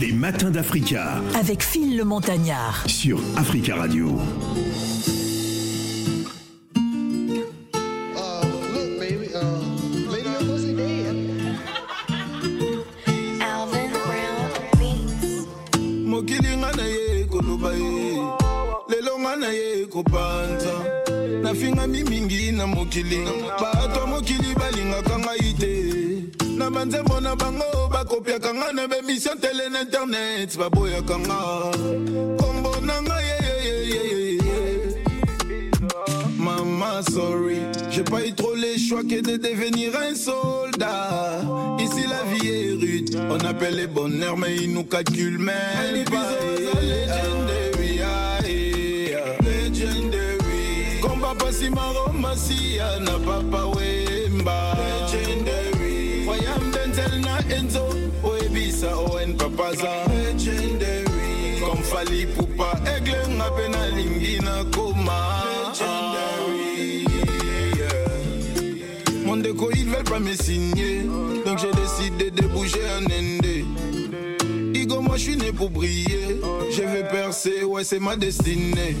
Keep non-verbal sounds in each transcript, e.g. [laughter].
Les matins d'Africa. Avec Phil le Montagnard. sur Africa Radio. Kopanza nafingami mingi na mokili. Bato mokili balingaka ngai na banzembo na bango bakopiaka nga na bemission tele na internet baboyaka nga kombo na ngai yeyeyeyeye Maman, sorry, j'ai pas eu trop les choix que de devenir un soldat. Ici, la vie est rude, on appelle les bonheurs, mais ils nous calculent même pas. Legendary. Combat pas si maroma si na papa. Papaza. Legendary. Comme Fali Poupa, aigle na. Mon déco, ils veulent pas me signer. Donc j'ai décidé de bouger en Inde. Igo, moi je suis né pour briller. Je vais percer, ouais, c'est ma destinée.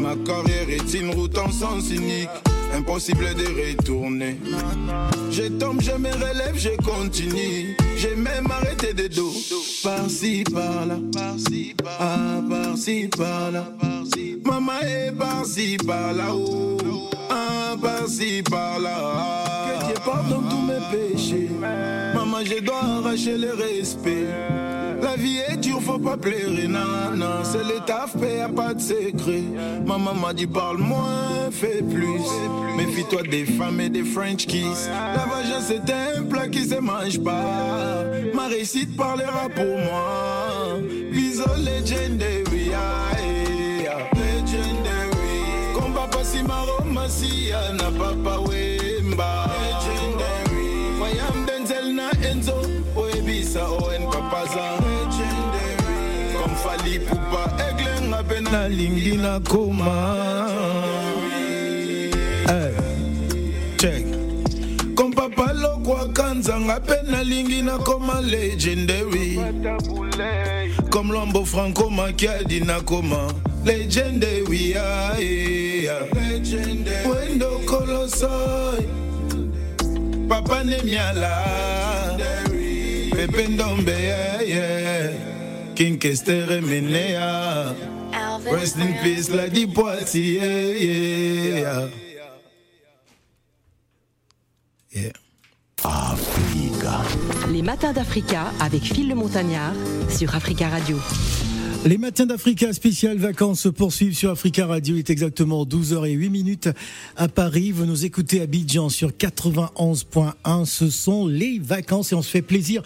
Ma carrière est une route en sens unique. Impossible de retourner. Je tombe, je me relève, je continue. J'ai même arrêté de dos. Par-ci, par-là. Par-ci, par-là. Ah, par-ci, par-là. Maman est par-ci, par-là. Oh. Ah, par-ci, par-là. Que Dieu pardonne tous mes péchés. Maman, je dois arracher le respect. La vie est dure, faut pas plaire, non. C'est le taf, y a pas de secret. Maman m'a dit parle moins, fais plus. Méfie-toi des femmes et des French kiss. La vagin c'est un plat qui se mange pas. Ma réussite parlera pour moi. Biso legendary, ah, eh, ah. legendary. Combat pas si maroma si na papa wemba. Legendary. Wayam denzel na enzo, oebisa oen papaza. Aigle ngape na lingi na koma. Hey, check. Comme papa lokwa kanzanga pe nalingi nakoma legendary comme lombo franco makiadi nakoma legendary yeah. wendo kolosoi papa nemiala pepe ndombe yeah, yeah. king kestere menea rest in peace la dipoiti yeah, yeah. Yeah. Les matins d'Africa avec Phil le Montagnard sur Africa Radio. Les matins d'Africa spécial vacances se poursuivent sur Africa Radio. Il est exactement 12h08 minutes à Paris. Vous nous écoutez à Abidjan sur 91.1. Ce sont les vacances et on se fait plaisir,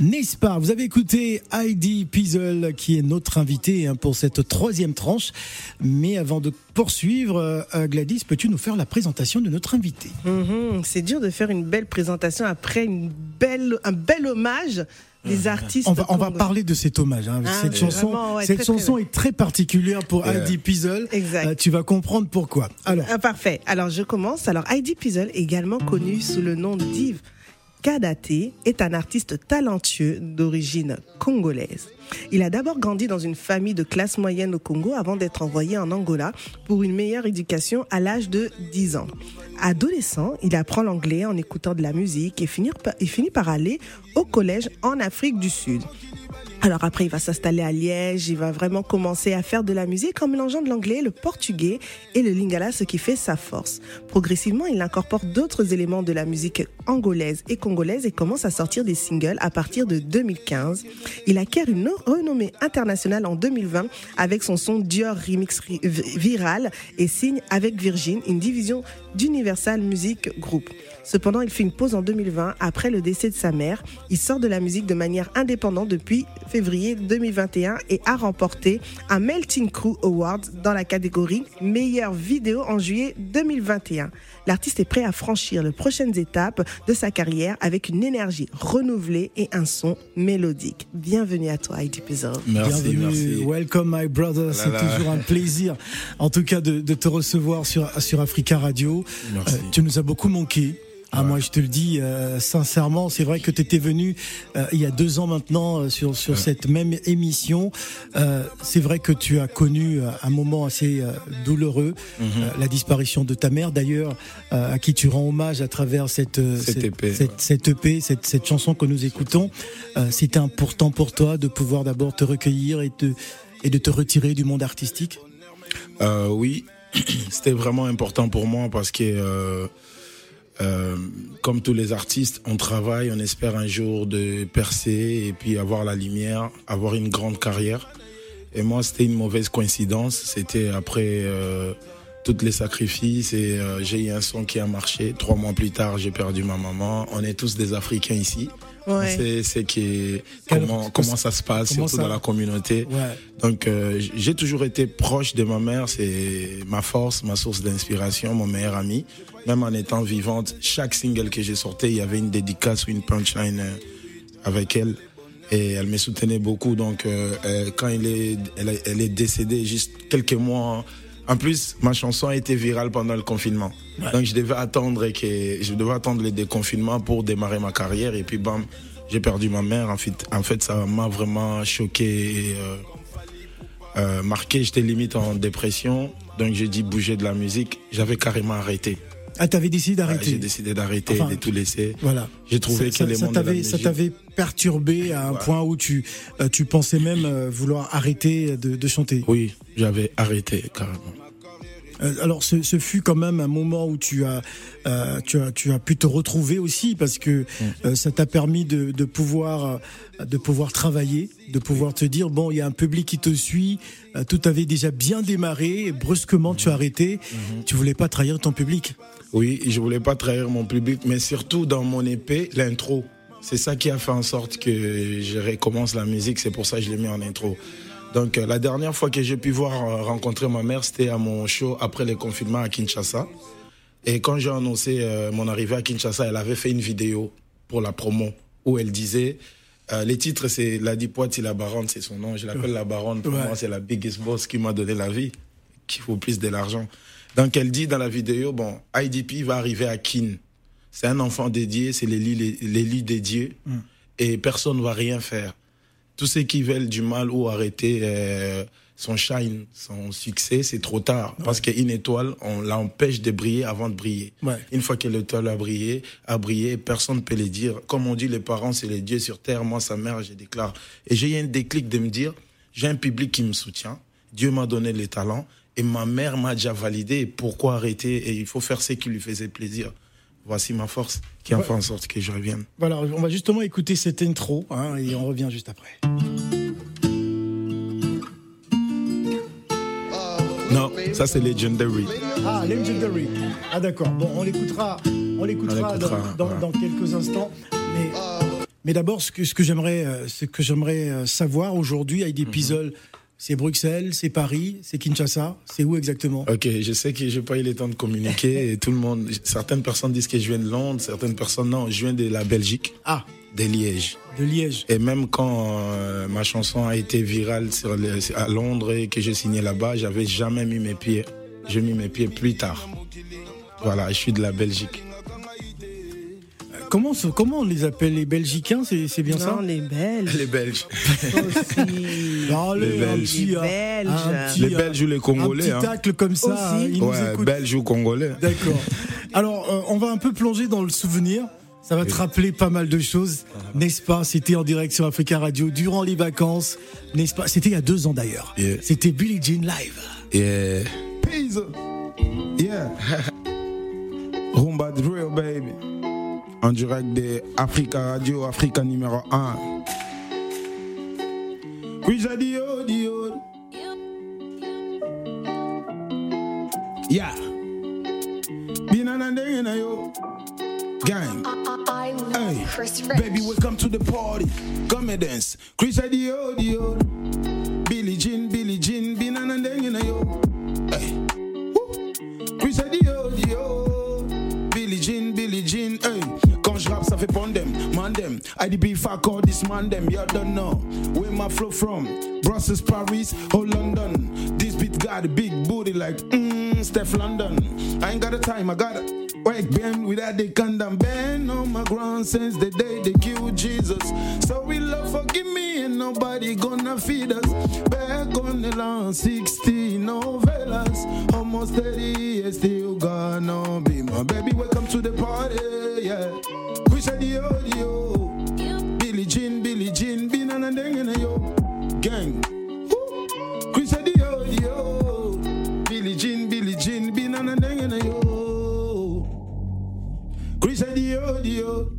n'est-ce pas? Vous avez écouté Heidi Piesel qui est notre invité hein, pour cette troisième tranche. Mais avant de poursuivre, euh, Gladys, peux-tu nous faire la présentation de notre invité Mhm, C'est dur de faire une belle présentation après un bel hommage artistes. on va, on va congolais. parler de cet hommage. hein. Ah, cette oui, chanson, vraiment, ouais, cette très, très chanson belle. est très particulière pour Heidi Piesel. Exact. Euh, tu vas comprendre pourquoi. Alors, Ah, parfait. Alors, je commence. Alors, Heidi Piesel, également connue sous le nom d'Yves Kadaté, est un artiste talentueux d'origine congolaise. Il a d'abord grandi dans une famille de classe moyenne au Congo avant d'être envoyé en Angola pour une meilleure éducation à l'âge de 10 ans. Adolescent, il apprend l'anglais en écoutant de la musique et finit par, aller au collège en Afrique du Sud. Alors après, il va s'installer à Liège, il va vraiment commencer à faire de la musique en mélangeant de l'anglais, le portugais et le lingala, ce qui fait sa force. Progressivement, il incorpore d'autres éléments de la musique angolaise et congolaise et commence à sortir des singles à partir de 2015. Il acquiert une renommée internationale en 2020 avec son son Dior Remix viral et signe avec Virgin, une division d'Universal Music Group. Cependant, il fait une pause en 2020 après le décès de sa mère. Il sort de la musique de manière indépendante depuis février 2021 et a remporté un Melting Crew Award dans la catégorie meilleure vidéo en juillet 2021. L'artiste est prêt à franchir les prochaines étapes de sa carrière avec une énergie renouvelée et un son mélodique. Bienvenue à toi, Heidi Pizzol. Merci, Bienvenue, merci. welcome my brother, c'est toujours un plaisir en tout cas de, de te recevoir sur, sur Africa Radio. Merci. Euh, tu nous as beaucoup manqué. Ah, moi, je te le dis euh, sincèrement, c'est vrai que tu étais venu euh, il y a deux ans maintenant euh, sur, sur cette même émission. Euh, c'est vrai que tu as connu euh, un moment assez euh, douloureux, euh, la disparition de ta mère d'ailleurs, euh, à qui tu rends hommage à travers cette, Cette EP, cette, ouais. cette EP, cette, cette chanson que nous écoutons. Euh, C'était important pour toi de pouvoir d'abord te recueillir et, te, et de te retirer du monde artistique? Euh, oui, [clears throat] c'était vraiment important pour moi parce que, euh, comme tous les artistes, on travaille, on espère un jour de percer et puis avoir la lumière, avoir une grande carrière. Et moi, c'était une mauvaise coïncidence. C'était après euh, tous les sacrifices et euh, j'ai eu un son qui a marché. Trois mois plus tard, j'ai perdu ma maman. On est tous des Africains ici. Ouais. C'est qui comment comment ça se passe comment surtout ça- dans la communauté. Ouais. Donc euh, j'ai toujours été proche de ma mère, c'est ma force, ma source d'inspiration, mon meilleur ami. Même en étant vivante, chaque single que j'ai sorti, il y avait une dédicace ou une punchline euh, avec elle. Et elle me soutenait beaucoup. Donc euh, quand elle est, elle, est- elle est décédée juste quelques mois. En plus, ma chanson a été virale pendant le confinement. Donc je devais attendre que je devais attendre le déconfinement pour démarrer ma carrière. Et puis bam, j'ai perdu ma mère. En fait, en fait, ça m'a vraiment choqué. Et, euh, euh, marqué, j'étais limite en dépression. Donc j'ai dit bouger de la musique. J'avais carrément arrêté. Ah, t'avais décidé Ouais, d'arrêter j'ai décidé d'arrêter, Enfin, de tout laisser. Voilà. J'ai trouvé Ça- que les ça ça t'avait perturbé à un point où tu, euh, tu pensais même euh, vouloir arrêter de, de chanter. Oui, j'avais arrêté carrément. Euh, alors, ce, ce fut quand même un moment où tu as, euh, tu as, tu as pu te retrouver aussi parce que Mm. euh, ça t'a permis de, de pouvoir, de pouvoir travailler, de pouvoir te dire bon, il y a un public qui te suit. euh, tout avait déjà bien démarré. Et brusquement, tu as arrêté. Mm-hmm. Tu voulais pas trahir ton public. Oui, je voulais pas trahir mon public, mais surtout dans mon épée, l'intro. C'est ça qui a fait en sorte que je recommence la musique. C'est pour ça que je l'ai mis en intro. Donc euh, la dernière fois que j'ai pu voir euh, rencontrer ma mère, c'était à mon show après le confinement à Kinshasa. Et quand j'ai annoncé euh, mon arrivée à Kinshasa, elle avait fait une vidéo pour la promo où elle disait euh, les titres c'est La Dipoite, la Baronne, c'est son nom. Je l'appelle la Baronne. Pour Ouais. moi, c'est la biggest boss qui m'a donné la vie, qui vaut plus de l'argent. Donc elle dit dans la vidéo bon, IDP va arriver à Kin. C'est un enfant dédié, c'est l'élu l'élu dédié et personne ne va rien faire. Tous ceux qui veulent du mal ou arrêter euh, son shine, son succès, c'est trop tard. Parce qu'une étoile, on l'empêche de briller avant de briller. Ouais. Une fois que l'étoile a brillé, a brillé, personne ne peut le dire. Comme on dit, les parents, c'est les dieux sur terre. Moi, sa mère, je déclare. Et j'ai eu un déclic de me dire, j'ai un public qui me soutient. Dieu m'a donné les talents. Et ma mère m'a déjà validé. Pourquoi arrêter Et il faut faire ce qui lui faisait plaisir. Voici ma force qui a fait en sorte que je revienne. Voilà, on va justement écouter cette intro hein, et on revient juste après. Non, ça c'est Legendary. Ah, Legendary. Ah d'accord. Bon, on l'écoutera, on l'écoutera dans, dans- ouais. dans quelques instants. Mais, mais d'abord, ce que, ce que j'aimerais, euh, ce que j'aimerais euh, savoir aujourd'hui, Heidi Mhm. Pizzol, c'est Bruxelles, c'est Paris, c'est Kinshasa, c'est où exactement? Ok, je sais que j'ai pas eu le temps de communiquer [laughs] et tout le monde, certaines personnes disent que je viens de Londres, certaines personnes non, je viens de la Belgique, Ah, de Liège. de Liège. Et même quand euh, ma chanson a été virale sur à Londres et que j'ai signé là-bas, j'avais jamais mis mes pieds. J'ai mis mes pieds plus tard. Voilà, je suis de la Belgique. Comment, comment on les appelle les Belgicains C'est c'est bien Non, ça? les Belges Les Belges. aussi. Allez, les un Belges. petit, Les un- Belges. un petit, Les euh, Belges ou les un Congolais. petit hein. tacle comme ça, Aussi. hein, ils nous Ouais, écoutent. Belges ou Congolais. D'accord. [laughs] Alors, euh, on va un peu plonger dans le souvenir. Ça va te rappeler pas mal de choses, n'est-ce pas? C'était en direct sur Africa Radio durant les vacances, n'est-ce pas? C'était il y a deux ans d'ailleurs. Yeah. C'était Billie Jean live. Yeah. Peace. Yeah. [laughs] Rumba Drill, baby. En direct de Africa Radio, Africa numéro 1. Oui, j'ai dit oh, oh. Yeah. Binana dengena yo. Gang. Hey, baby, welcome to the party. Come and dance. Chris Adio, Dio. Oh, oh. Billie Jean, Billie Jean, Binana dengena yo. Hey. Pondem, mandem. IDB, fuck all this man them. you don't know. Where my flow from? Brussels, Paris, or London. This beat got a big booty like, mmm, Steph London. I ain't got the time, I got it. Wake bend without the condom. Been on my ground since the day they killed Jesus. So we love forgive me and nobody gonna feed us. Back on the land, 16 novellas. Almost 30 years, still gonna be my baby. Welcome to the party, yeah. Said the audio. Billie Jean, Billie Jean, bin and a yo. Gang. Chris said the audio. Billie Jean, Billie Jean, bin and a yo. Chris said the audio.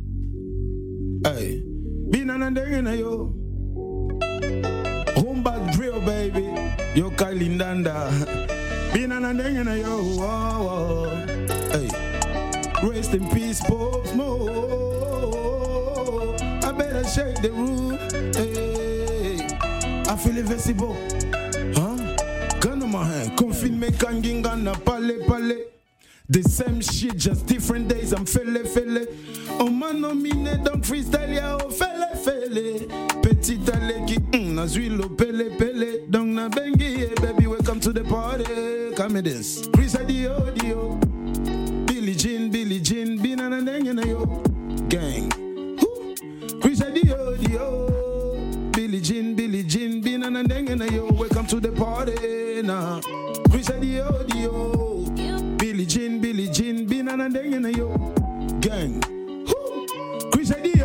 Hey. Bin and a yo. Rumba drill, baby. Yo, Kylie Ndanda. [laughs] Bin and a ding yo. Whoa, whoa. Hey. Rest in peace, Pope Smoke. Shake the room. Hey. I feel invincible. Huh? Gun in my hand. Confine me kanging gonna pale pale. The same shit, just different days. I'm fele fele. Oh man, no mine, don't freestyle ya. Oh fele fele. Petit aleki, mm, na zuilo pele. Don't na bengi, baby. Welcome to the party. Come in this. Chris the audio. Billie Jean, Billie Jean, bin and a dang and yo. Gang. Party now. Chris the audio. Billie Jean, Billie Jean, bin and and a yo. Gang. Who? Chris the.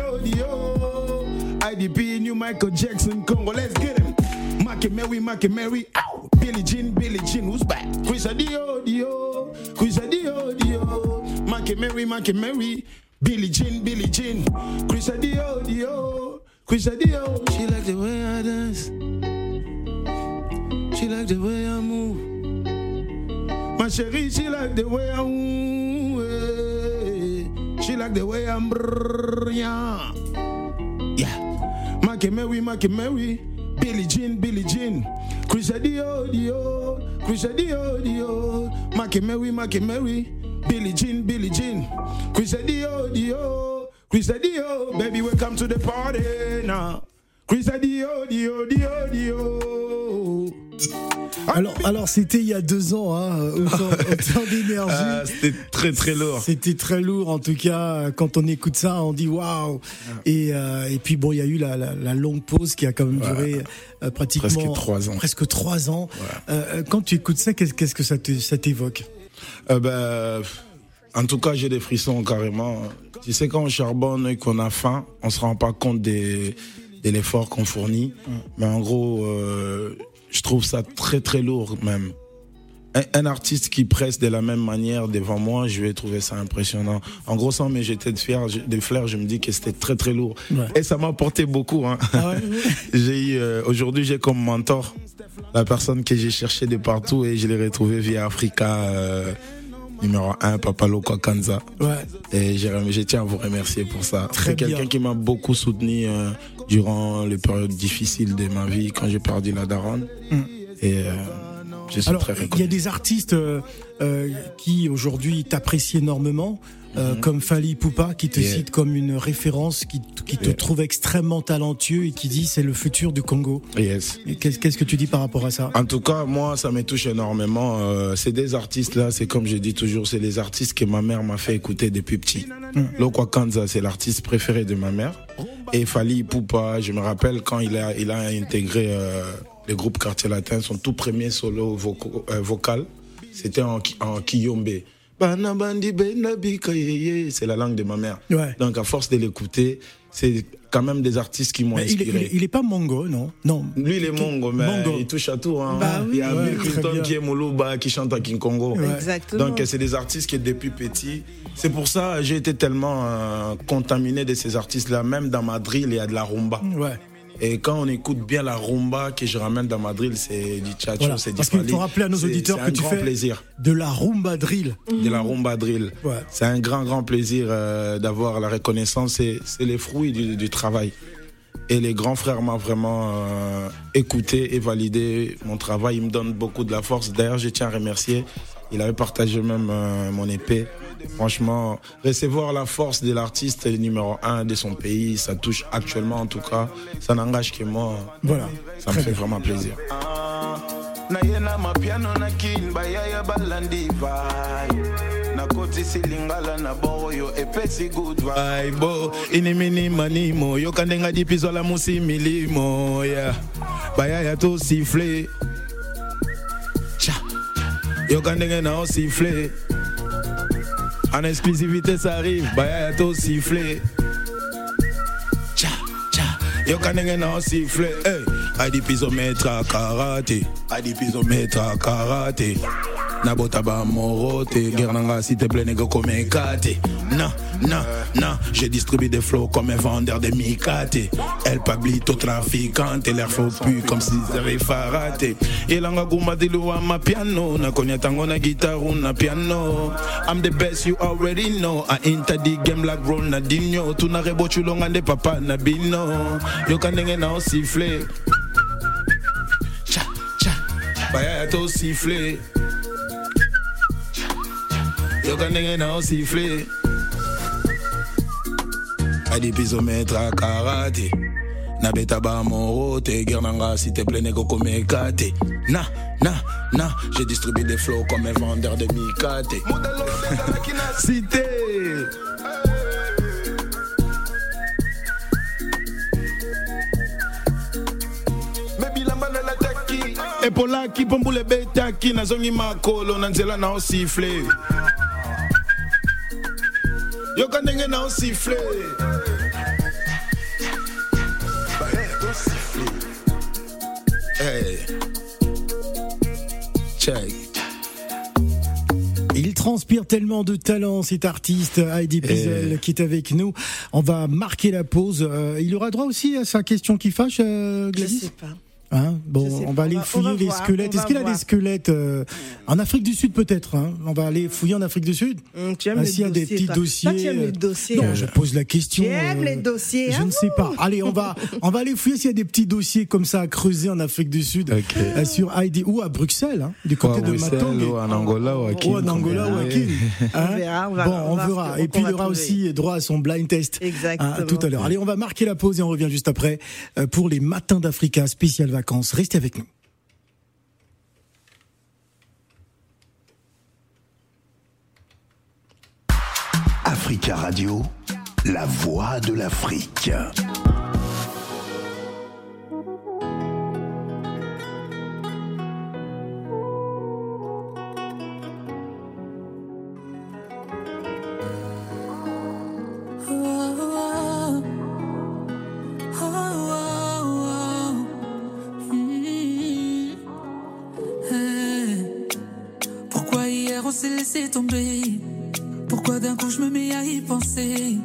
IDP, new Michael Jackson, Congo. Let's get him. Mackie Mary, Mackie Mary, ow! Billie Jean, Billie Jean, who's back? Chris the audio, Chris the audio, Mackie Mary, Mackie Mary, Billie Jean, Billie Jean, Chris the audio, Chris the audio. She like the way I dance, she like the way I move. My chérie, she like the way I move. eh. She like the way I'm brilliant. Yeah. Mackie Mary, Mackie Mary, Billie Jean, Billie Jean, Chris the audio, Chris the audio, Mackie Mary, Mackie Mary, Billie Jean, Billie Jean, Chris the audio, Chris the audio, baby, welcome to the party now. Chris the audio, the audio. Alors, alors c'était il y a deux ans, hein, autant, autant [laughs] d'énergie. Ah, C'était très très lourd. C'était très lourd, en tout cas. Quand on écoute ça, on dit waouh. Et, euh, et puis bon, il y a eu la, la, la longue pause qui a quand même duré euh, pratiquement Presque trois ans. Presque trois ans. Euh, quand tu écoutes ça, qu'est-ce que ça t'évoque? Ben, en tout cas, j'ai des frissons carrément. Tu sais, quand on charbonne et qu'on a faim, on se rend pas compte des, de l'effort qu'on fournit. Mais en gros, je trouve ça très très lourd même. Un, un artiste qui presse de la même manière devant moi, je vais trouver ça impressionnant. En gros, sans me jeter de, fier, de fleurs, je me dis que c'était très très lourd. Ouais. Et ça m'a apporté beaucoup. Hein. Ah ouais? [laughs] J'ai eu, euh, aujourd'hui, j'ai comme mentor la personne que j'ai cherché de partout et je l'ai retrouvé via Africa euh, numéro 1, Papa Loco Kanza. Ouais. Et je, tiens à vous remercier pour ça. C'est quelqu'un qui m'a beaucoup soutenu euh, durant les périodes difficiles de ma vie quand j'ai perdu la daronne. Et euh, je suis Alors, très il y a des artistes euh, qui aujourd'hui t'apprécient énormément, euh, comme Fali Poupa, qui te Yeah. cite comme une référence, qui, qui te Yeah. trouve extrêmement talentueux et qui dit c'est le futur du Congo. Yes. Qu'est-ce que tu dis par rapport à ça? En tout cas, moi, ça me touche énormément. Euh, c'est des artistes là, c'est comme je dis toujours, c'est les artistes que ma mère m'a fait écouter depuis petit. Lokwa Kanza, c'est l'artiste préféré de ma mère. Et Fali Poupa, je me rappelle quand il a, il a intégré euh, le groupe Quartier Latin, son tout premier solo euh, vocal, c'était en, en Kiyombe. C'est la langue de ma mère. Ouais. Donc à force de l'écouter, c'est quand même des artistes qui m'ont Mais il, est, il, inspiré. est, il est pas mongo, non? Non. Lui, il est mongo, mais Mongo. il touche à tout. Hein. Bah oui, il y a ouais, Bill Clinton bien. qui est Moulouba, qui chante à King Congo. Ouais. Exactement. Donc, c'est des artistes qui, depuis petit, c'est pour ça j'ai été tellement euh, contaminé de ces artistes-là. Même dans ma drill, il y a de la rumba. Ouais. Et quand on écoute bien la rumba que je ramène dans ma drill, c'est du tchatcho, Voilà. c'est du Parce qu'il faut rappeler à nos auditeurs que un tu grand fais plaisir de la rumba drill. de la rumba drill. Ouais. C'est un grand, grand plaisir euh, d'avoir la reconnaissance. C'est c'est les fruits du, du travail. Et les grands frères m'ont vraiment euh, écouté et validé mon travail. Ils me donnent beaucoup de la force. D'ailleurs, je tiens à remercier. Il avait partagé même euh, mon épée. Franchement, recevoir la force de l'artiste numéro un de son pays, ça touche actuellement en tout cas. Ça n'engage que moi. Voilà. Ça me fait bien. vraiment plaisir. nakotisi lingala na boro oyo epesi inimini manimo yoka musi milimo ya bayaya tosifle yoka ndenge en exclusivité ça arrive. Bayaya tosifle Tcha, tcha. yoka ndenge nao sifle hey. adipizo metra karate. Adipizo metra karate nabota bamoro te guerre nanga s'il te plaît nega komeka te na na na je distribue des flots comme un vendeur de mikate el pablito trafiquante l'air faux pu comme s'ils avaient faraté. Elanga kumbatiluwa ma piano nakonya tango na guitare na piano. I'm the best you already know. I enter the game like Ronaldinho. Tuna rebochulonga nde papa na bino. Yoka ndenge na osifle. Cha cha bayaya to siffler yoka ndenge na osifle adipizo maître a karate. Nabeta bamoro te guerre nanga s'il te plaît nekokomeka te na na na. Je distribue des flots comme un vendeur de mikate. [laughs] Cité epolaki mpombula ebetaki nazongi makolo na nzela na osifle yoka ndenge na osifle Hey. Check. Il transpire tellement de talent, cet artiste Heidi Pizel Eh. qui est avec nous. On va marquer la pause. Euh, il aura droit aussi à sa question qui fâche, euh, Je Gladys? sais pas. Hein bon, on va aller On va- on fouiller va les voir, squelettes. Est-ce qu'il a des squelettes euh, en Afrique du Sud peut-être hein? On va aller fouiller en Afrique du Sud. Hum, tu aimes Ah, les s'il y a des petits toi. dossiers. Toi, tu aimes euh, les dossiers. Non, hein. je pose la question. Tu aimes les dossiers, Je ne sais pas. Allez, on va, on va aller fouiller s'il y a des petits dossiers comme ça à creuser en Afrique du Sud, euh, sur Heidi ou à Bruxelles, hein, du côté de Matonge. ou en Angola ou à Ou en Angola ou à Kin. [laughs] Hein On verra, on va- bon, on verra. Et puis il va aura aussi droit à son blind test Exactement. hein, tout à l'heure. Allez, on va marquer la pause et on revient juste après euh, pour les matins d'Africa spécial vacances. Restez avec nous. Africa Radio, la voix de l'Afrique. Laissé tomber. Pourquoi d'un coup je me mets à y penser?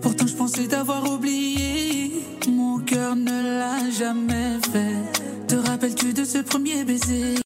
Pourtant je pensais t'avoir oublié. Mon cœur ne l'a jamais fait. Te rappelles-tu de ce premier baiser?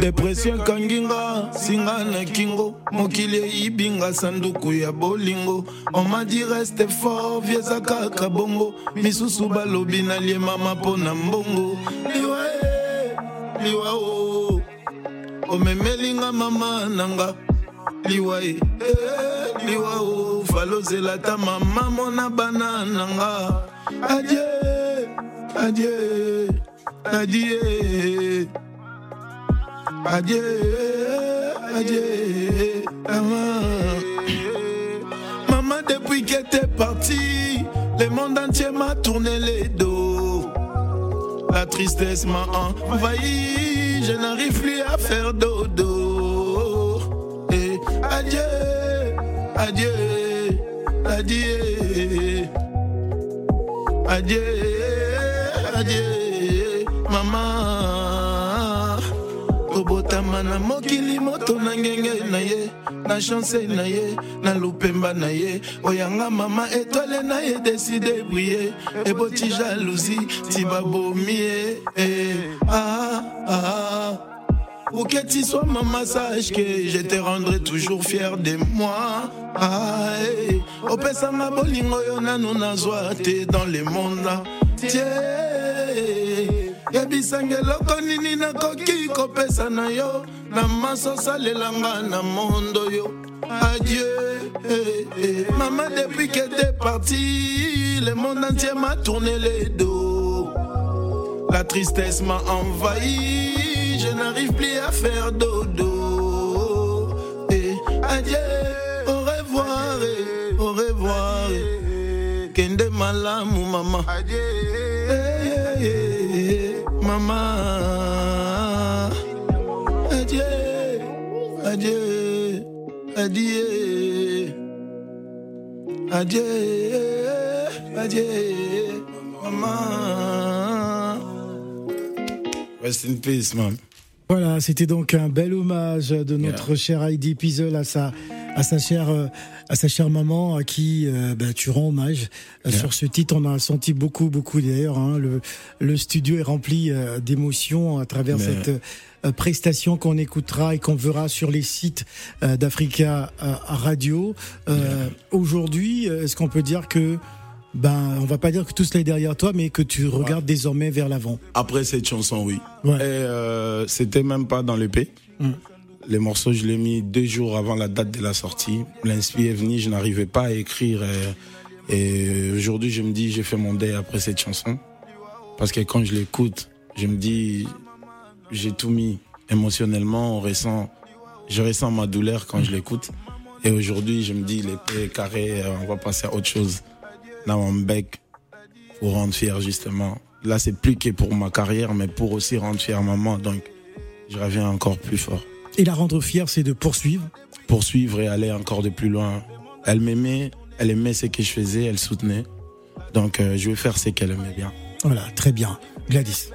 depression ekanginga singa na kingo. Mokili eyibinga sanduku ya bolingo. Omadi reste fort vieza kaka bongo misusu balobi naliemama mpo na mbongo. Liwa e liwa o omemelinga mama nanga. Liwa e liwa o falozela ta mama mona bana nanga. Adie adie adie adie adie mama Maman, depuis que t'es parti, le monde entier m'a tourné les dos. La tristesse m'a envahi, je n'arrive plus à faire dodo. Adieu, adieu, adieu, adieu, adieu, maman. Kobotama na mokili moto na ngenge na ye na chance na ye na na ye oyanga mama na ye deside eboti jalousie ti babomi ye eh, ah, ah. Pour que tu sois maman, sache que je te rendrai toujours fier de moi. Ah, hey. opesanga bolingo yo nanu nazwa te dans le monde yebisanga eloko nini nakoki kopesa na yo? Na maso osalelanga na mondo yo. Adieu. Eh, eh. mama depuis que t'es parti le monde entier m'a tourné les dos. La tristesse m'a envahi je n'arrive plus à faire dodo. Eh, adieu. Au revoir eh, au revoir eh. kende malamu mama. Eh, mama. Adieu adieu adieu adieu adieu mama. Rest in peace man Voilà, c'était donc un bel hommage de notre chère Heidi Pizel à sa, à sa chère, euh, à sa chère maman à qui euh, bah, tu rends hommage. Euh, Sur ce titre, on a senti beaucoup, beaucoup d'ailleurs. Hein, le, le studio est rempli euh, d'émotions à travers Mais- cette euh, prestation qu'on écoutera et qu'on verra sur les sites euh, d'Africa euh, Radio. Euh, Aujourd'hui, euh, est-ce qu'on peut dire que, ben, on va pas dire que tout cela est derrière toi, mais que tu regardes désormais vers l'avant. Après cette chanson, oui. Ouais. Et euh, c'était même pas dans l'EP. Mm. Les morceaux, je l'ai mis deux jours avant la date de la sortie. L'inspi est venu, je n'arrivais pas à écrire. Et, et aujourd'hui, je me dis, j'ai fait mon deuil après cette chanson. Parce que quand je l'écoute, je me dis, j'ai tout mis émotionnellement. On ressent, je ressens ma douleur quand je l'écoute. Et aujourd'hui, je me dis, l'épée est carrée, euh, on va passer à autre chose. Là, on bec pour rendre fier, justement. Là, c'est plus que pour ma carrière, mais pour aussi rendre fier maman. Donc, je reviens encore plus fort. Et la rendre fière, c'est de poursuivre? Poursuivre et aller encore de plus loin. Elle m'aimait, elle aimait ce que je faisais, elle soutenait. Donc, euh, je vais faire ce qu'elle aimait bien. Voilà, très bien. Gladys.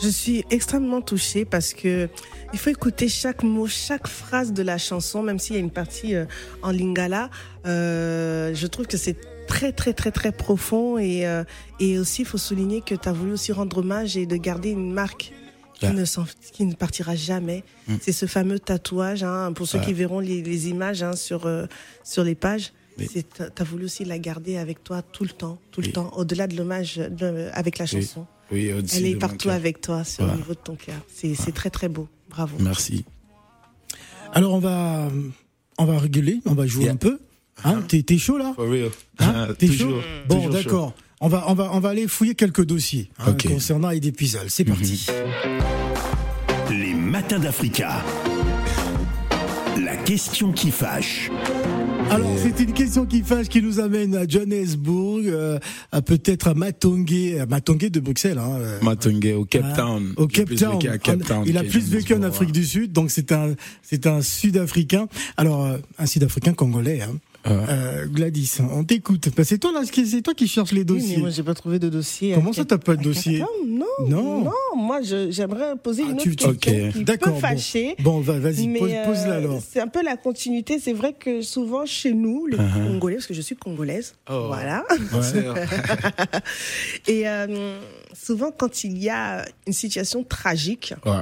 Je suis extrêmement touchée parce que il faut écouter chaque mot, chaque phrase de la chanson, même s'il y a une partie euh, en lingala. Euh, je trouve que c'est très très très très profond et euh, et aussi il faut souligner que tu as voulu aussi rendre hommage et de garder une marque qui Ouais. ne qui ne partira jamais. Mm. C'est ce fameux tatouage hein, pour ceux Ouais. qui verront les, les images hein, sur euh, sur les pages. Oui. Tu as voulu aussi la garder avec toi tout le temps, tout le Oui. temps, au-delà de l'hommage avec la chanson. Oui, au-dessus Elle est partout avec toi, sur Ouais. le niveau de ton cœur. C'est c'est très très beau. Bravo. Merci. Alors on va, on va rigoler, on va jouer Yeah. un peu. Hein, t'es, chaud là? Real. Hein T'es chaud? Bon, d'accord. On va, on va, on va aller fouiller quelques dossiers hein, Ok. concernant. C'est parti. [laughs] Les matins d'Africa. La question qui fâche. Alors c'est une question qui fâche qui nous amène à Johannesburg, euh, à peut-être à Matongé, à Matongé de Bruxelles. Hein, euh, Matongé, au Cape hein, Town. Au Cape Town. Cape Town Il a plus vécu en Afrique ouais. du Sud, donc c'est un, c'est un Sud-Africain. Alors euh, un Sud-Africain congolais. Hein. Ouais. Euh, Gladys, on t'écoute. Bah, c'est toi là, c'est toi qui cherches les Oui, dossiers. mais moi, j'ai pas trouvé de dossier. Comment ça, t'as pas de dossier Non, Non. non. moi, je- j'aimerais poser Ah, une autre tu- question ok. qui D'accord, peut bon. fâcher. Bon, va- vas-y, mais, pose, euh, pose-la alors. C'est un peu la continuité. C'est vrai que souvent chez nous, les Uh-huh. Congolais, parce que je suis congolaise, Oh. voilà. [laughs] Et euh, souvent, quand il y a une situation tragique, Ouais.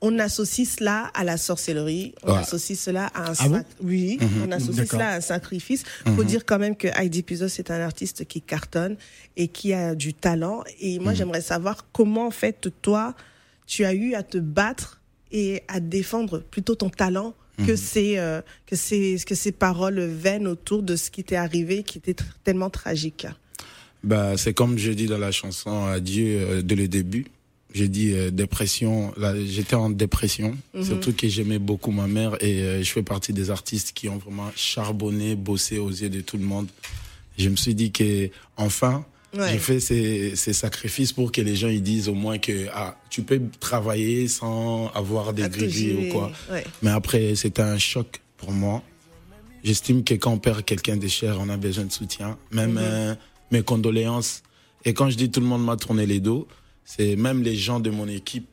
On associe cela à la sorcellerie, on Ouais. associe cela à un Ah bon? oui, on associe cela à un sacrifice. Faut dire quand même que Heidi Pizzo c'est un artiste qui cartonne et qui a du talent. Et moi, j'aimerais savoir comment en fait toi tu as eu à te battre et à défendre plutôt ton talent que ces euh, que ces que ces paroles vaines autour de ce qui t'est arrivé qui était tellement tragique. Bah, c'est comme je dis dans la chanson Adieu euh, dès le début. J'ai dit euh, dépression. Là, j'étais en dépression. Surtout que j'aimais beaucoup ma mère et euh, je fais partie des artistes qui ont vraiment charbonné, bossé aux yeux de tout le monde. Je me suis dit que enfin, Ouais. j'ai fait ces, ces sacrifices pour que les gens ils disent au moins que ah, tu peux travailler sans avoir des grilles ou quoi. ouais. Mais après, c'était un choc pour moi. J'estime que quand on perd quelqu'un de cher, on a besoin de soutien. Même Mhm. euh, mes condoléances. Et quand je dis tout le monde m'a tourné les dos, c'est même les gens de mon équipe.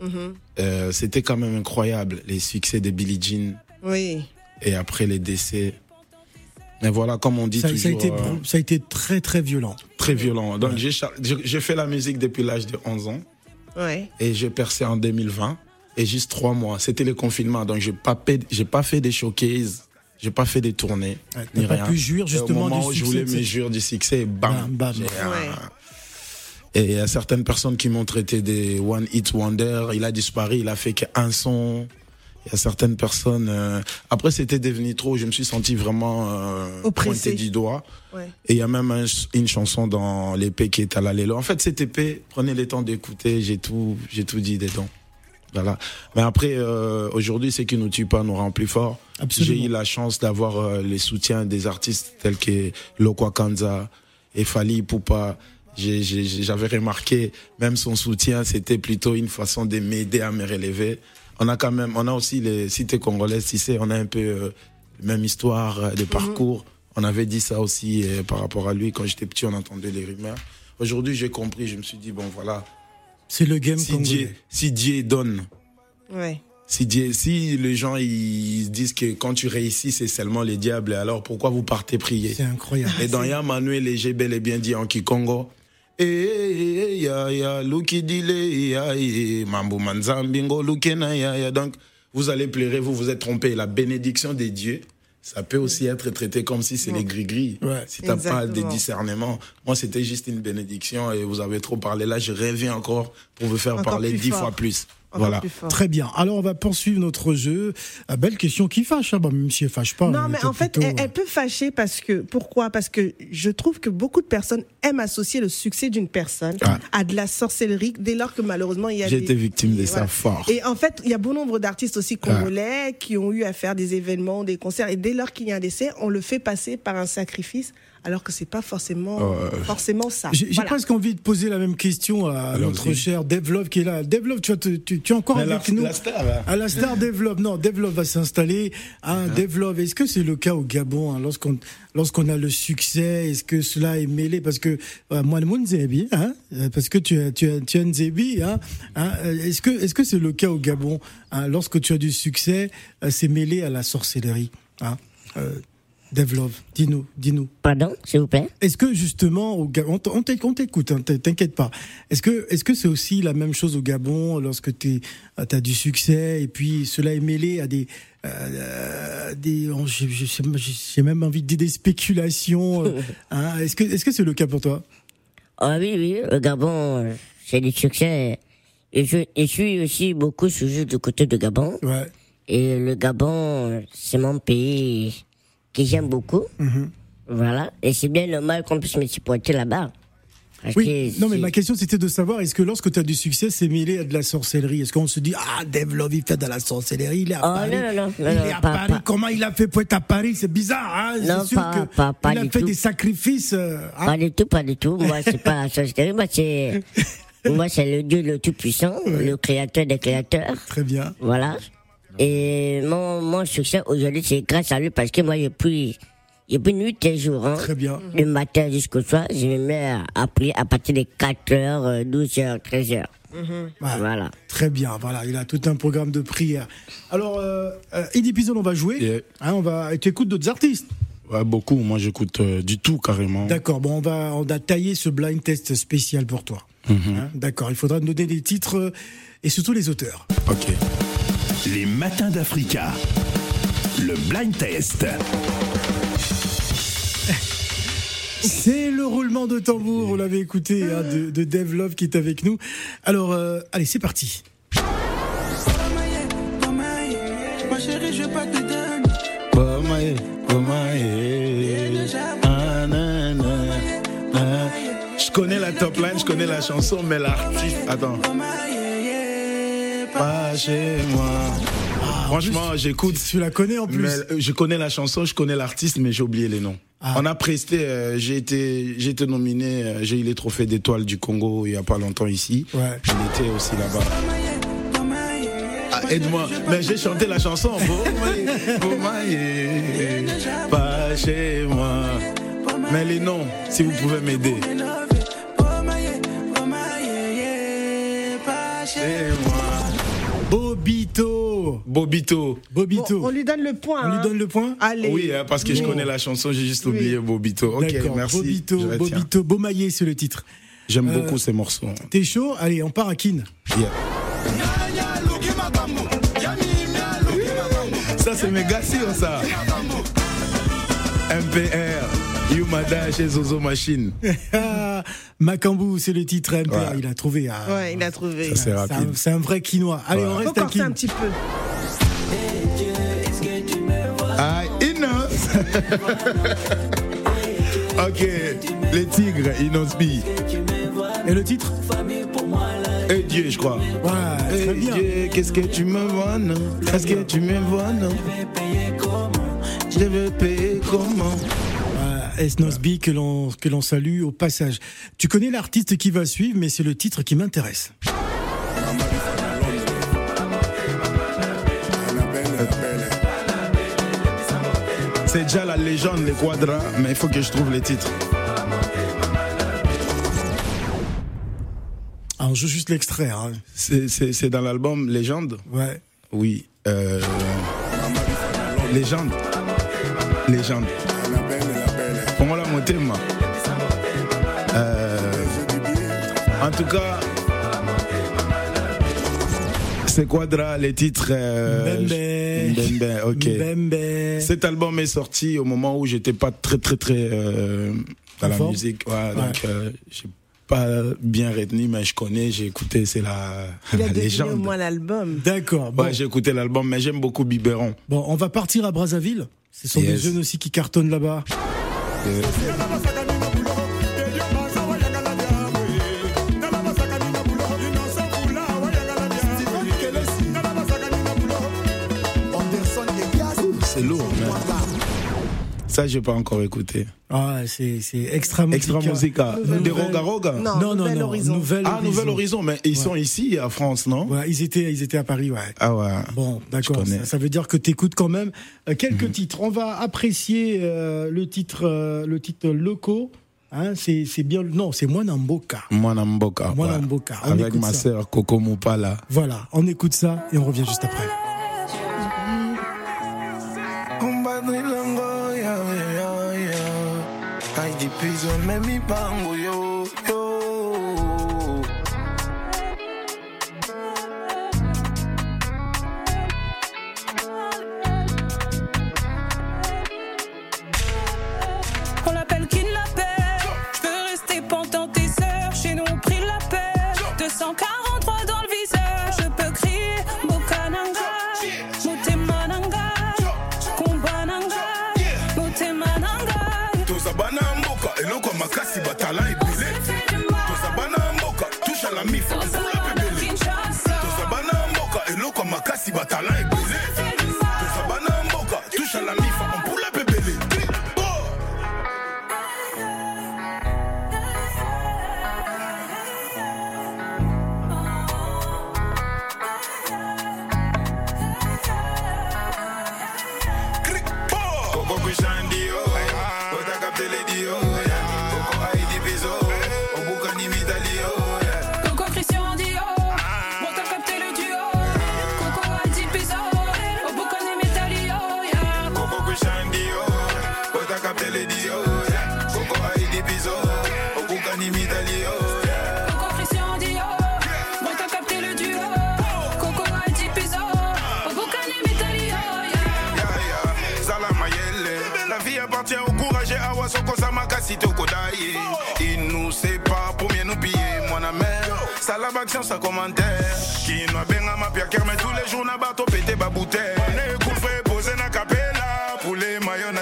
Mhm. Euh, c'était quand même incroyable, les succès de Billie Jean Oui. et après les décès. Mais voilà, comme on dit Ça, toujours, ça a été, euh, ça a été très très violent. très violent. Donc j'ai cha- j'ai fait la musique depuis l'âge de 11 ans Ouais. et j'ai percé en 2020 et juste trois mois. C'était le confinement, donc j'ai pas pas fait des showcases, j'ai pas fait des tournées, Ouais, ni pas rien. pu jouir Et justement au moment du où je succès voulais de me jouir du succès, bam. Bam, bam. Et il y a certaines personnes qui m'ont traité des one hit wonder. Il a disparu, il a fait qu'un son. Il y a certaines personnes. euh, Après, c'était devenu trop. Je me suis senti vraiment euh, Oppressé. pointé du doigt. Ouais. Et il y a même un- une chanson dans l'épée qui est à la Lélo. En fait, cette épée, prenez le temps d'écouter. J'ai tout, j'ai tout dit dedans. Voilà. Mais après, euh, aujourd'hui, ce qui nous tue pas nous rend plus fort. Absolument. J'ai eu la chance d'avoir euh, les soutiens des artistes tels que Lokwa Kanza et Fali Poupa. J'avais remarqué, même son soutien, c'était plutôt une façon de m'aider à me relever. On a quand même, on a aussi les cités congolaises, tu sais, on a un peu euh, la même histoire euh, de parcours. On avait dit ça aussi euh, par rapport à lui. Quand j'étais petit, on entendait les rumeurs. Aujourd'hui, j'ai compris, je me suis dit, bon, voilà, C'est le game si congolais. Dieu, si Dieu donne, Ouais. si, Dieu- si les gens ils disent que quand tu réussis, c'est seulement les diables, alors pourquoi vous partez prier? C'est incroyable. Et dans Ya Manuel, j'ai bel et bien dit en Kikongo. Eh, eh, eh, ya, ya, luki dile, ya, eh, mambo manzambingo, lukena, ya, ya. Donc, vous allez pleurer, vous vous êtes trompé. La bénédiction des dieux, ça peut aussi être traité comme si c'est les gris-gris. Ouais. Si t'as pas de discernement. Moi, c'était juste une bénédiction et vous avez trop parlé. Là, je reviens encore pour vous faire Encore parler dix fois plus. Voilà. Très bien. Alors on va poursuivre notre jeu. Ah, belle question qui fâche, hein. Bah, même si elle fâche pas. Non, mais en fait, plutôt, elle, elle peut fâcher parce que. Pourquoi? Parce que je trouve que beaucoup de personnes aiment associer le succès d'une personne Ah. à de la sorcellerie dès lors que malheureusement il y a J'ai été victime de ça voilà. fort. Et en fait, il y a bon nombre d'artistes aussi congolais qui ont eu à faire des événements, des concerts. Et dès lors qu'il y a un décès, on le fait passer par un sacrifice, alors que c'est pas forcément, forcément ça. J'ai Voilà. presque envie de poser la même question à Alors, notre vas-y. cher Devlov qui est là. Devlov, tu, tu, tu es encore Mais la- avec nous la star, hein. À la star Devlov. Non, Devlov va s'installer. Hein, Devlov, est-ce que c'est le cas au Gabon hein, lorsqu'on lorsqu'on a le succès? Est-ce que cela est mêlé? Parce que euh, moi, le monde Nzebi, hein, euh, parce que tu as tu as tu as Nzebi, hein, hein, euh, est-ce que est-ce que c'est le cas au Gabon hein, Lorsque tu as du succès, euh, c'est mêlé à la sorcellerie. Hein, euh, Devlov, dis-nous, dis-nous. Pardon, s'il vous plaît Est-ce que justement, au Gabon, on t'écoute, hein, t'in- t'inquiète pas. Est-ce que est-ce que c'est aussi la même chose au Gabon lorsque tu as du succès et puis cela est mêlé à des euh, des oh, j'ai- même envie de dire des spéculations. euh, [laughs] hein. Est-ce que est-ce que c'est le cas pour toi? Ah oui, oui, le Gabon, euh, c'est du succès. Et je, et je suis aussi beaucoup sujet du côté du Gabon. Ouais. Et le Gabon, euh, c'est mon pays que j'aime beaucoup. Mhm. Voilà. Et c'est bien normal qu'on puisse me supporter là-bas. Oui, non mais ma question c'était de savoir est-ce que lorsque tu as du succès c'est mêlé à de la sorcellerie? Est-ce qu'on se dit ah Dave Love il fait de la sorcellerie, il est à Oh, Paris, non, non, non, il est à pas- Paris, pas- comment il a fait pour être à Paris? C'est bizarre, hein? Non, C'est sûr pas- que il a fait tout. des sacrifices. euh, hein? Pas du tout, pas du tout. Moi, c'est pas la sorcellerie. Moi, c'est, [laughs] moi, c'est le Dieu le Tout-Puissant, le créateur des créateurs. Très bien. Voilà. Et mon, mon succès aujourd'hui, c'est grâce à lui parce que moi, j'ai pris, j'ai pris nuit et jour, hein. Très bien. Le matin jusqu'au soir, je me mets à, à prier à partir de 4h, 12h, 13h. Ouais. Voilà. Très bien, voilà, il a tout un programme de prière. Alors, euh, euh, Eddie Pizon, on va jouer. Yeah. Hein, on va, et tu écoutes d'autres artistes. Ouais, beaucoup. Moi, j'écoute euh, du tout carrément. D'accord, bon, on va, on a taillé ce blind test spécial pour toi. Hein, D'accord, il faudra nous donner des titres euh, et surtout les auteurs. Ok. Les matins d'Africa. Le blind test. C'est le roulement de tambour, on l'avait écouté, hein, de, de Dave Love qui est avec nous. Alors, euh, allez, c'est parti. Je connais la top line, je connais la chanson, mais l'artiste. Attends. Pas chez moi. Franchement, j'écoute. Tu la connais en plus. Mais, euh, je connais la chanson, je connais l'artiste, mais j'ai oublié les noms. Ah. On a presté, euh, j'ai été, j'ai été nominé, euh, j'ai eu les trophées d'étoiles du Congo il y a pas longtemps ici. Ouais. Aussi là-bas. Ah, Aide-moi, mais j'ai chanté la chanson. Pas chez moi. Mais les noms, si vous pouvez m'aider. Chez moi. Bobito. Bobito. Bobito. Bon, on lui donne le point. On lui hein. donne le point Allez. Oui, hein, parce que je connais la chanson, j'ai juste Oui. oublié Bobito. Ok, D'accord. merci. Bobito. Bobito, Beaumaillé, c'est le titre. J'aime Euh, beaucoup ces morceaux. T'es chaud? Allez, on part à Kin. Yeah. Ça, c'est méga sûr, ça. MPR, Yumada chez Zozo Machine. [laughs] Macambou, c'est le titre. Ouais. Il a trouvé. ah. Ouais, il a trouvé. Ça, c'est C'est un, rapide. c'est un vrai quinois. Allez, Ouais. on reste à un petit peu. Ah, Ina. [laughs] ok, les tigres, Inosbi. Et le titre Et Dieu, je crois. Ouais, très Eh bien. Dieu, qu'est-ce que tu me vois, non? Qu'est-ce que tu me vois, non? Je vais payer comment? Voilà, S. Nosby que l'on que l'on salue au passage. Tu connais l'artiste qui va suivre, mais c'est le titre qui m'intéresse. C'est déjà la légende, les quadras, mais il faut que je trouve les titres. Ah, on joue juste l'extrait. Hein. C'est dans l'album Légende? Ouais. Oui. Euh... Légende. Légende. Euh, En tout cas, c'est Quadra, les titres. euh, Mbembe. Mbembe, ok. Mbembe. Cet album est sorti au moment où j'étais pas très très très euh, dans la musique. Ouais, donc euh, j'ai pas bien retenu, mais je connais, j'ai écouté, c'est la, [laughs] Il a la deviné au légende. moins l'album. D'accord. Bon. Ouais, j'ai écouté l'album, mais j'aime beaucoup Biberon. bon, on va partir à Brazzaville. Ce sont Yes. des jeunes aussi qui cartonnent là-bas. Euh, ça, j'ai pas encore écouté. Ah, c'est c'est extra musica. Extra Musica, Nouvelle- des Roga Roga. Non, Non, non, Nouvel non. Horizon. Nouvel Ah. Nouvel Horizon, mais ils sont ici à France, non? Ouais, ils étaient, ils étaient à Paris, ouais. Ah ouais. Bon, d'accord. Ça, ça veut dire que tu écoutes quand même euh, quelques Mhm. titres. On va apprécier euh, le titre, euh, le titre locaux. Hein, c'est c'est bien. Non, c'est Mwanamboka. Mwanamboka. Mwanamboka. Avec ma ça. sœur Coco Moupala. Voilà, on écoute ça et on revient juste après. On Samakasi Tokodaye. Il nous sépare pour mieux nous piller, mon amère. Ça la action, ça commentaire. Qui nous a bien à ma pierre, mais tous les jours, n'a pas pété ma bouteille. On est cool,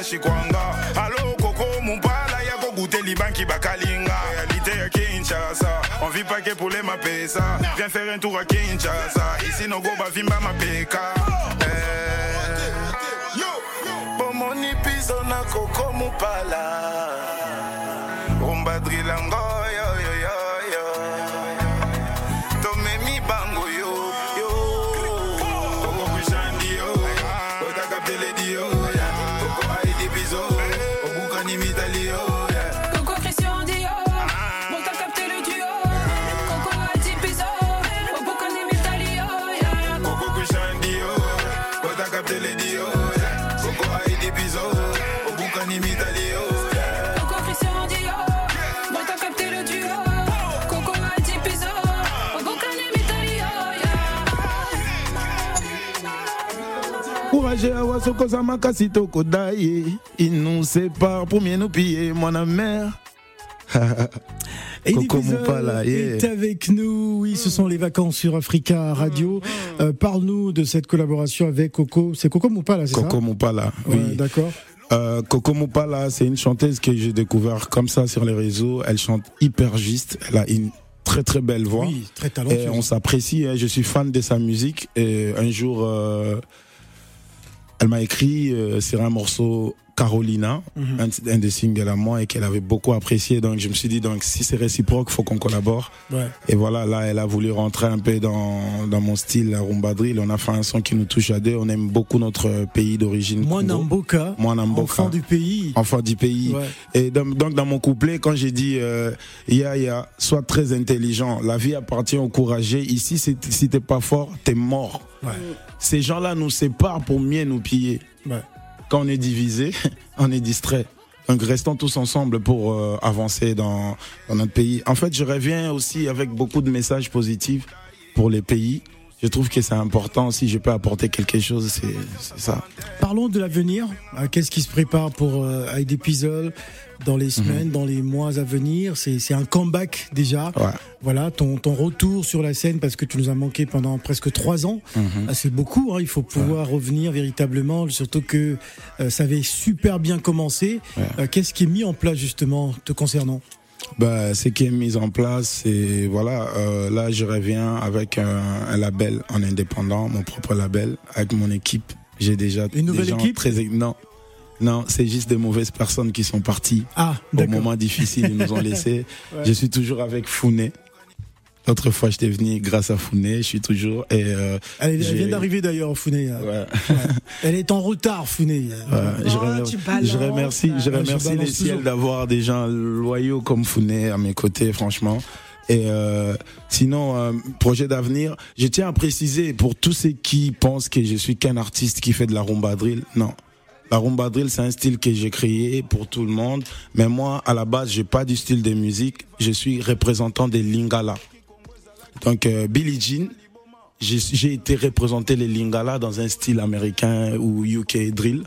chikwanga alo koko mupala ya kogoûter libanki bakalinga réalité ya kinshasa on vit pas que pour les mapesa viens faire un tour à kinshasa ici nogo bavimba mapeka Eh, bomoni biso na koko mupala obukani mitali yo Coco Christian Dior, bon t'as capté le duo. Coco a dit Pizzo, au boucan des Mitalio. Courage awa sokoza makasi tokodai il nous sépare pour mieux nous piller mwana mère Eddie Coco Mopala, yeah. est avec nous. Oui, ce sont les vacances sur Africa Radio. Euh, Parle-nous de cette collaboration avec Coco. C'est Coco Mopala, c'est ça? Coco Ouais, oui D'accord. Euh, Coco Mopala, c'est une chanteuse que j'ai découvert comme ça sur les réseaux. Elle chante hyper juste. Elle a une très très belle voix. Oui, très Et talentueux. on s'apprécie. hein. Je suis fan de sa musique. Et un jour, euh, elle m'a écrit euh, sur un morceau Carolina, Mhm. un, un des singles à moi et qu'elle avait beaucoup apprécié. Donc je me suis dit, donc si c'est réciproque, faut qu'on collabore. Ouais. Et voilà, là, elle a voulu rentrer un peu dans, dans mon style, la rumba drill. On a fait un son qui nous touche à deux. On aime beaucoup notre pays d'origine. Moi. Namboka, Moi, Namboka. enfant du pays. Enfant du pays. Ouais. Et donc, donc, dans mon couplet, quand j'ai dit euh, Ya Ya, sois très intelligent, la vie appartient aux courageux. Ici, si t'es pas fort, t'es mort. Ouais. Ces gens-là nous séparent pour mieux nous piller. Ouais. Quand on est divisé, [laughs] on est distrait. Donc restons tous ensemble pour euh, avancer dans, dans notre pays. En fait, je reviens aussi avec beaucoup de messages positifs pour les pays. Je trouve que c'est important. Si je peux apporter quelque chose, c'est ça. Parlons de l'avenir. Euh, Qu'est-ce qui se prépare pour euh, Heidi Pizol dans les semaines, dans les mois à venir? C'est c'est un comeback déjà. Ouais. Voilà, ton, ton retour sur la scène parce que tu nous as manqué pendant presque trois ans. Mhm. Ah, C'est beaucoup, hein, il faut pouvoir revenir véritablement, surtout que euh, ça avait super bien commencé. Ouais. Euh, Qu'est-ce qui est mis en place justement te concernant? Bah, ce qui est mis en place, c'est voilà. euh, là, je reviens avec un, un label en indépendant, mon propre label, avec mon équipe. J'ai déjà Une nouvelle des gens équipe? très non, non, c'est juste des mauvaises personnes qui sont parties Ah, au moment difficile. Ils nous ont laissés. [laughs] Ouais. Je suis toujours avec Founé. L'autre fois, j'étais venu grâce à Founé. Je suis toujours et euh, Elle, vient d'arriver d'ailleurs, Founé. Ouais. Elle est en retard, Founé. Ouais, je, Oh, remercie, balances. je remercie, je je remercie balance les ciels d'avoir des gens loyaux comme Founé à mes côtés, franchement. Et euh, sinon, euh, projet d'avenir, je tiens à préciser pour tous ceux qui pensent que je suis qu'un artiste qui fait de la rumba drill, non. La rumba drill, c'est un style que j'ai créé pour tout le monde. Mais moi, à la base, j'ai pas du style de musique. Je suis représentant des Lingala. Donc, euh, Billie Jean, j'ai été représenter les Lingala dans un style américain ou UK drill.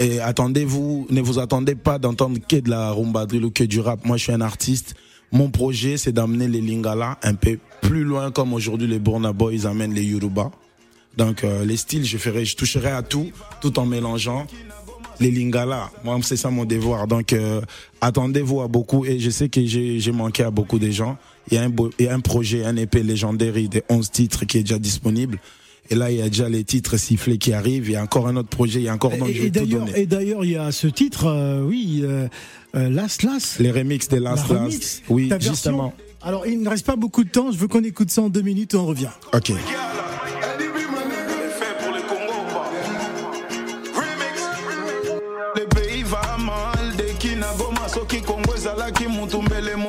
Et attendez-vous, ne vous attendez pas d'entendre que de la rumba drill ou que du rap. Moi, je suis un artiste. Mon projet, c'est d'amener les Lingala un peu plus loin, comme aujourd'hui les Burna Boys amènent les Yoruba. Donc, euh, les styles, je ferai, je toucherai à tout, tout en mélangeant les Lingala. Moi, c'est ça mon devoir. Donc, euh, attendez-vous à beaucoup. Et je sais que j'ai manqué à beaucoup de gens. Il y a un, beau- il y a un projet, un épée légendaire de 11 titres qui est déjà disponible. Et là, il y a déjà les titres sifflés qui arrivent. Il y a encore un autre projet. Il y a encore, donc Et, d'ailleurs, donner. et d'ailleurs, il y a ce titre, euh, oui, euh, euh, Last Last. Les remixes de La Last remix, Last. Oui, ta version. justement. Alors, il ne reste pas beaucoup de temps. Je veux qu'on écoute ça en deux minutes et on revient. Ok.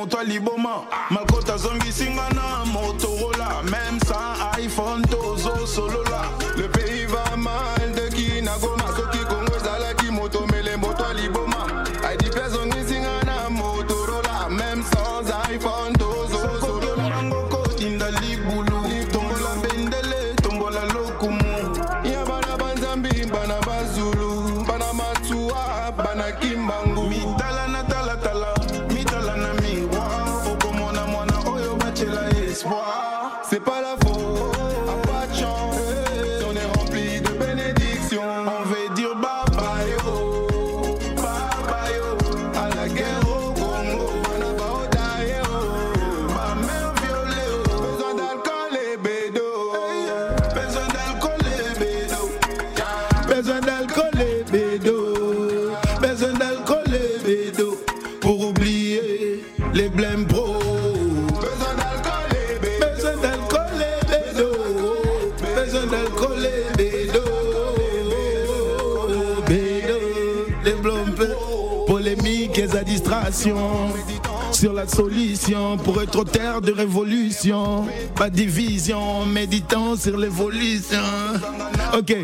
le pays va mal c'est pas la faute Sur la solution pour être au terre de révolution. Pas division, méditant sur l'évolution. Ok.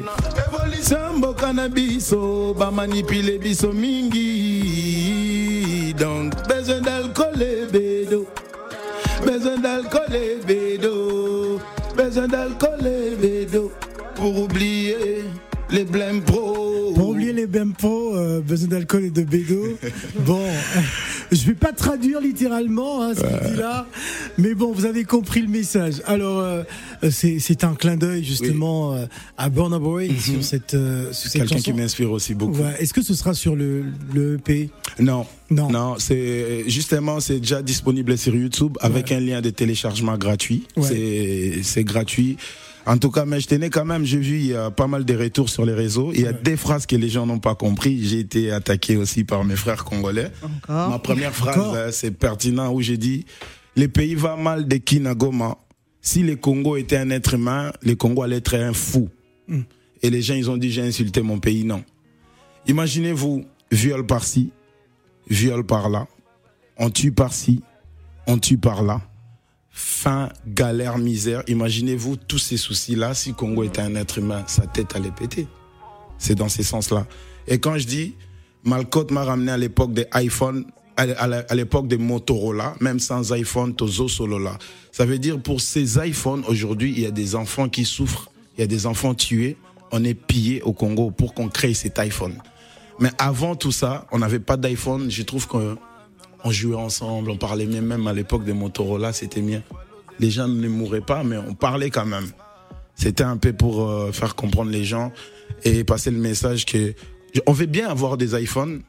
Sambo cannabis, ba manipuler biso mingi. Donc, besoin d'alcool et bédo. Besoin d'alcool et bédo. Besoin d'alcool et bédo. Pour oublier les blèmes pro. Pour oublier les bempos, euh, besoin d'alcool et de bédo. [laughs] Bon, traduire littéralement hein, ce qu'il dit là, mais bon, vous avez compris le message. Alors, euh, c'est c'est un clin d'œil justement euh, à Burna Boy sur cette, euh, sur cette Quelqu'un qui m'inspire aussi beaucoup. Ouais. Est-ce que ce sera sur le, le EP Non. Non. Non, c'est justement c'est déjà disponible sur YouTube avec un lien de téléchargement gratuit. C'est gratuit. En tout cas, mais je tenais quand même, j'ai vu il y a pas mal de retours sur les réseaux. Il y a des phrases que les gens n'ont pas compris. J'ai été attaqué aussi par mes frères congolais. Encore. Ma première phrase, euh, c'est pertinent où j'ai dit les pays va mal de Kinagoma. Si les Congo étaient un être humain, les Congo allaient être un fou. Hmm. Et les gens, ils ont dit j'ai insulté mon pays. Non. Imaginez-vous, viol par-ci, viol par-là, on tue par-ci, on tue par-là. Faim, galère, misère. Imaginez-vous tous ces soucis-là. Si Congo était un être humain, sa tête allait péter. C'est dans ces sens-là. Et quand je dis, Malcotte m'a ramené à l'époque des iPhones, à l'époque des Motorola, même sans iPhone, Tozo Solola. Ça veut dire pour ces iPhones, aujourd'hui, il y a des enfants qui souffrent, il y a des enfants tués. On est pillé au Congo pour qu'on crée cet iPhone. Mais avant tout ça, on n'avait pas d'iPhone. Je trouve qu'on on jouait ensemble, on parlait même, même à l'époque des Motorola, c'était bien. Les gens ne mouraient pas, mais on parlait quand même. C'était un peu pour euh, faire comprendre les gens et passer le message que on veut bien avoir des iPhones,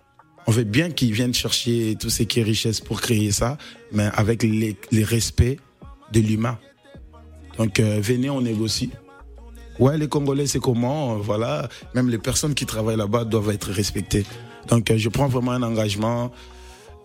on veut bien qu'ils viennent chercher tout ce qui est richesse pour créer ça, mais avec les, les respects de l'humain. Donc euh, venez, on négocie. Ouais, les Congolais, c'est comment, euh, voilà. Même les personnes qui travaillent là-bas doivent être respectées. Donc je prends vraiment un engagement.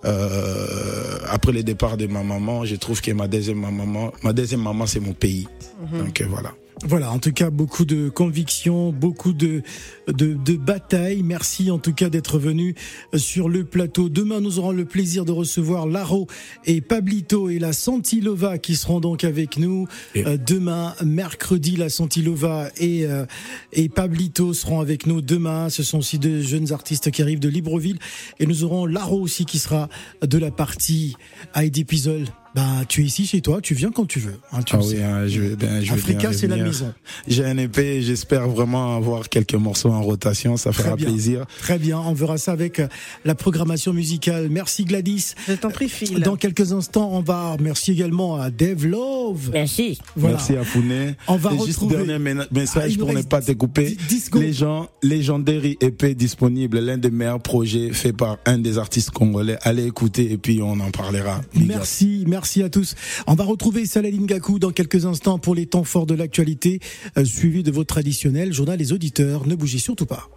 Euh, après le départ de ma maman, je trouve que ma deuxième maman, ma deuxième maman, c'est mon pays. Donc euh, voilà. Voilà, en tout cas, beaucoup de convictions, beaucoup de, de, de batailles. Merci en tout cas d'être venu sur le plateau. Demain, nous aurons le plaisir de recevoir Laro et Pablito et la Santilova qui seront donc avec nous. Et- Euh, demain, mercredi, la Santilova et, euh, et Pablito seront avec nous demain. Ce sont aussi deux jeunes artistes qui arrivent de Libreville. Et nous aurons Laro aussi qui sera de la partie Heidi Pizzol. Bah, tu es ici chez toi, tu viens quand tu veux. hein, tu Ah oui, hein, je vais bien, je vais Africa, c'est la maison. J'ai un épée, j'espère vraiment avoir quelques morceaux en rotation, ça fera Très plaisir. Très bien, on verra ça avec euh, la programmation musicale. Merci Gladys. Je t'en prie, Phil. Dans quelques instants, on va. Merci également à Dave Love. Merci. Voilà. Merci à Founé. On va Et juste retrouver- dernier Ah, message pour ne pas te couper. Les gens, Legendary EP disponible, l'un des meilleurs projets fait par un des artistes congolais. Allez écouter et puis on en parlera. Up. Merci, merci à tous. On va retrouver Saladin Gakou dans quelques instants pour les temps forts de l'actualité, euh, suivi de votre traditionnel journal Les Auditeurs. Ne bougez surtout pas.